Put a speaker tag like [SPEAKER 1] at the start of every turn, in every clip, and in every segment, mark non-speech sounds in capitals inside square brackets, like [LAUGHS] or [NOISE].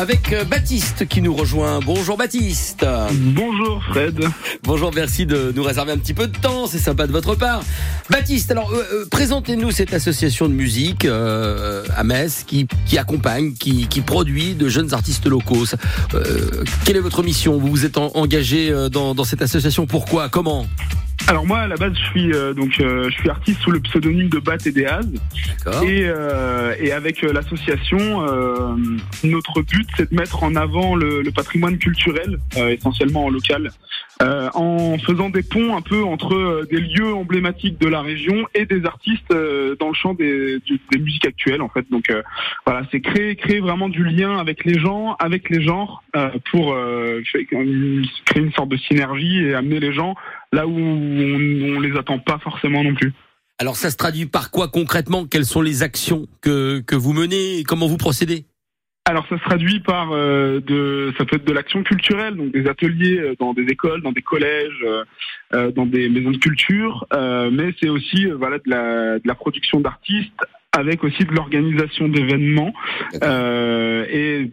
[SPEAKER 1] avec euh, Baptiste qui nous rejoint. Bonjour Baptiste.
[SPEAKER 2] Bonjour Fred.
[SPEAKER 1] Bonjour, merci de nous réserver un petit peu de temps, c'est sympa de votre part. Baptiste, alors euh, euh, présentez-nous cette association de musique euh, à Metz qui, qui accompagne, qui, qui produit de jeunes artistes locaux. Euh, quelle est votre mission? Vous vous êtes en- engagé dans, dans cette association Pourquoi? Comment?
[SPEAKER 2] Alors moi à la base je suis euh, donc euh, je suis artiste sous le pseudonyme de Bat et Deaz et, euh, et avec euh, l'association euh, notre but c'est de mettre en avant le, le patrimoine culturel euh, essentiellement en local euh, en faisant des ponts un peu entre euh, des lieux emblématiques de la région et des artistes euh, dans le champ des, des musiques actuelles en fait. Donc euh, voilà c'est créer créer vraiment du lien avec les gens avec les genres euh, pour créer une créer une sorte de synergie et amener les gens là où on, on les attend pas forcément non plus.
[SPEAKER 1] Alors ça se traduit par quoi concrètement? Quelles sont les actions que, que vous menez? Et Comment vous procédez?
[SPEAKER 2] Alors ça se traduit par euh, de ça peut être de l'action culturelle, donc des ateliers euh, dans des écoles, dans des collèges, euh, euh, dans des maisons de culture, euh, mais c'est aussi euh, voilà de la, de la production d'artistes avec aussi de l'organisation d'événements euh, et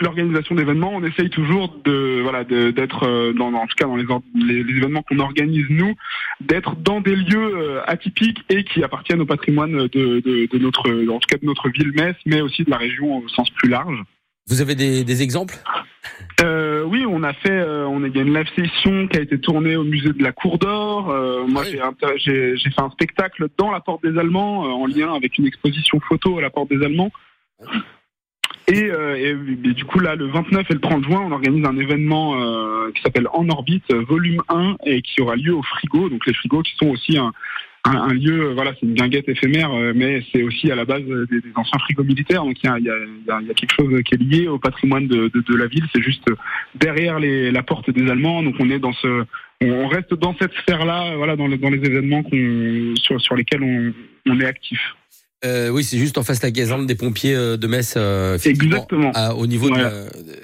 [SPEAKER 2] l'organisation d'événements, on essaye toujours de voilà d'être euh, dans en tout cas dans les, or- les, les événements qu'on organise nous, d'être dans des lieux euh, atypiques et qui appartiennent au patrimoine de, de, de notre en tout cas de notre ville Metz, mais aussi de la région au sens plus large.
[SPEAKER 1] Vous avez des, des exemples?
[SPEAKER 2] Euh, oui, on a fait, euh, on a, il y a une live session qui a été tournée au musée de la Cour d'Or. Euh, moi,
[SPEAKER 1] Ah oui.
[SPEAKER 2] j'ai fait un spectacle dans la Porte des Allemands en lien avec une exposition photo à la Porte des Allemands. Et, euh, du coup, là, le 29 et le 30 juin, on organise un événement euh, qui s'appelle En orbite, volume 1, et qui aura lieu au frigo. Donc les frigos qui sont aussi un, un, lieu, euh, voilà, c'est une guinguette éphémère, euh, mais c'est aussi à la base euh, des, anciens frigos militaires. Donc il y a, y, a, y a- quelque chose qui est lié au patrimoine de, de, de la ville. C'est juste derrière les, la porte des Allemands. Donc on est dans ce, on, reste dans cette sphère-là, voilà, dans, le- dans les événements qu'on, sur, sur lesquels on, on est actif.
[SPEAKER 1] Euh, oui, c'est juste en face de la caserne des pompiers euh, de Metz, euh,
[SPEAKER 2] Exactement.
[SPEAKER 1] à- au niveau de, la,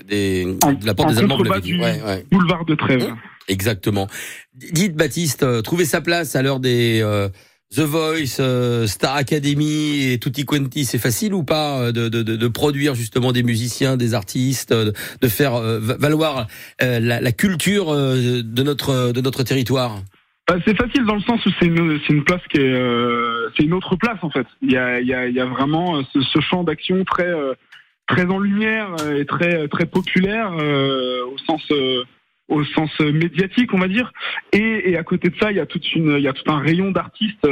[SPEAKER 1] des,
[SPEAKER 2] En-
[SPEAKER 1] de la porte
[SPEAKER 2] en
[SPEAKER 1] des Allemands. vous l'avez dit.
[SPEAKER 2] du-
[SPEAKER 1] Ouais, ouais,
[SPEAKER 2] Boulevard de Trèves.
[SPEAKER 1] Hein exactement. Dites Baptiste, euh, trouver sa place à l'heure des euh, The Voice, Star Academy et Tutti Quanti, c'est facile ou pas de, de, de, de produire justement des musiciens, des artistes, de faire va- valoir la, la culture de notre de notre territoire?
[SPEAKER 2] Bah, c'est facile dans le sens où c'est une, une place qui est, euh, c'est une autre place en fait. Il y a, vraiment euh, ce, champ d'action très, euh, très en lumière euh, et très, très populaire au sens, au sens médiatique, on va dire. Et, à côté de ça, il y a toute une, il y a tout un rayon d'artistes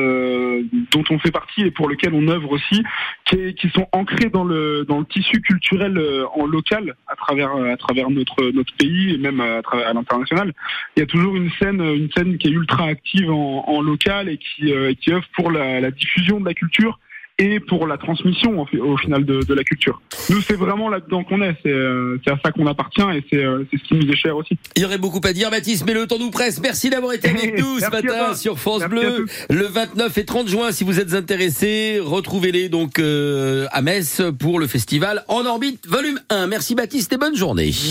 [SPEAKER 2] dont on fait partie et pour lequel on œuvre aussi, qui, qui sont ancrés dans le, dans le tissu culturel euh, en local à travers, à travers notre, notre pays et même à travers à l'international. Il y a toujours une scène, une scène qui est ultra active en, en local et qui, euh, qui œuvre pour la, la diffusion de la culture et pour la transmission au, fi- au final de, de la culture. Nous, c'est vraiment là-dedans qu'on est, c'est euh, à ça qu'on appartient et c'est euh, c'est ce qui nous est cher aussi.
[SPEAKER 1] Il y aurait beaucoup à dire, Baptiste, mais le temps nous presse. Merci d'avoir été avec [LAUGHS] nous ce matin sur France Bleu. Le 29 et 30 juin, si vous êtes intéressés, retrouvez-les donc euh, à Metz pour le festival En orbite volume 1. Merci Baptiste et bonne journée.